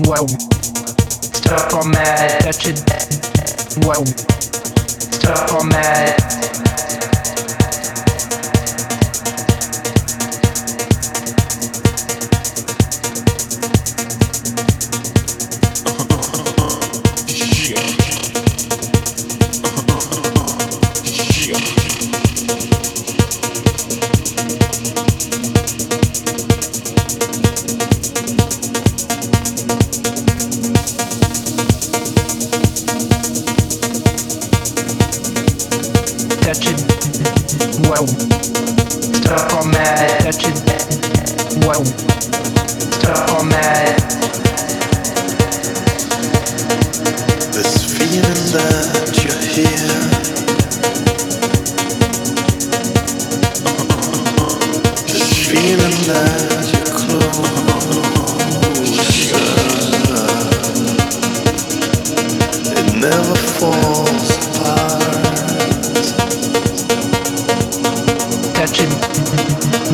Whoa. Stuck on that, touch it. Whoa. Stuck on that.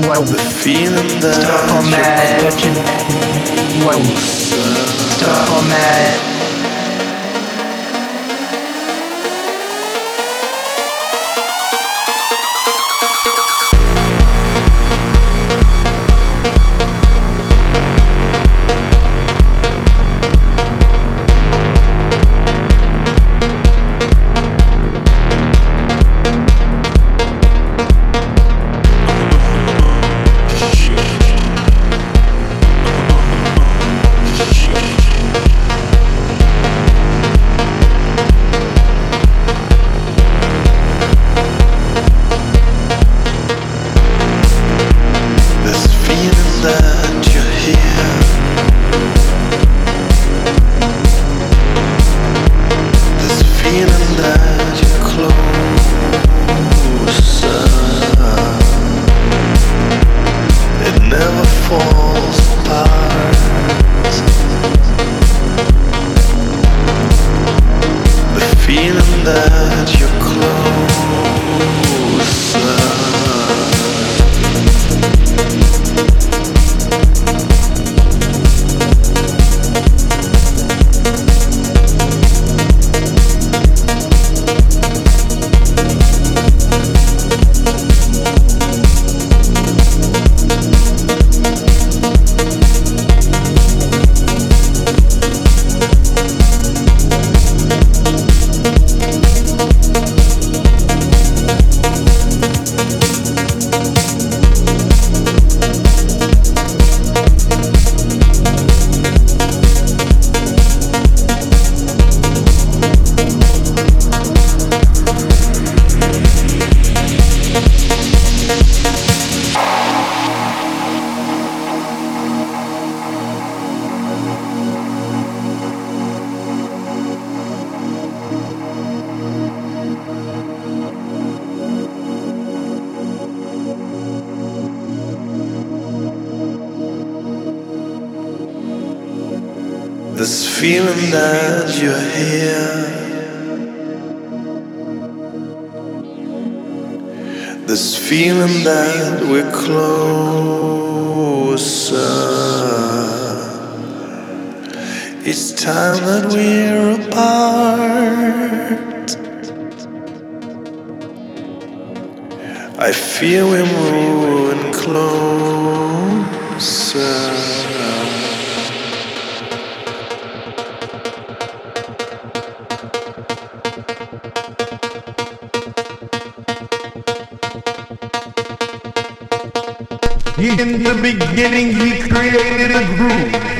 Whoa. The feeling that Stop on that. Stop on that. that you're here. This feeling that we're closer. It's time that we're apart. I feel we're moving close. beginning, he created a groove.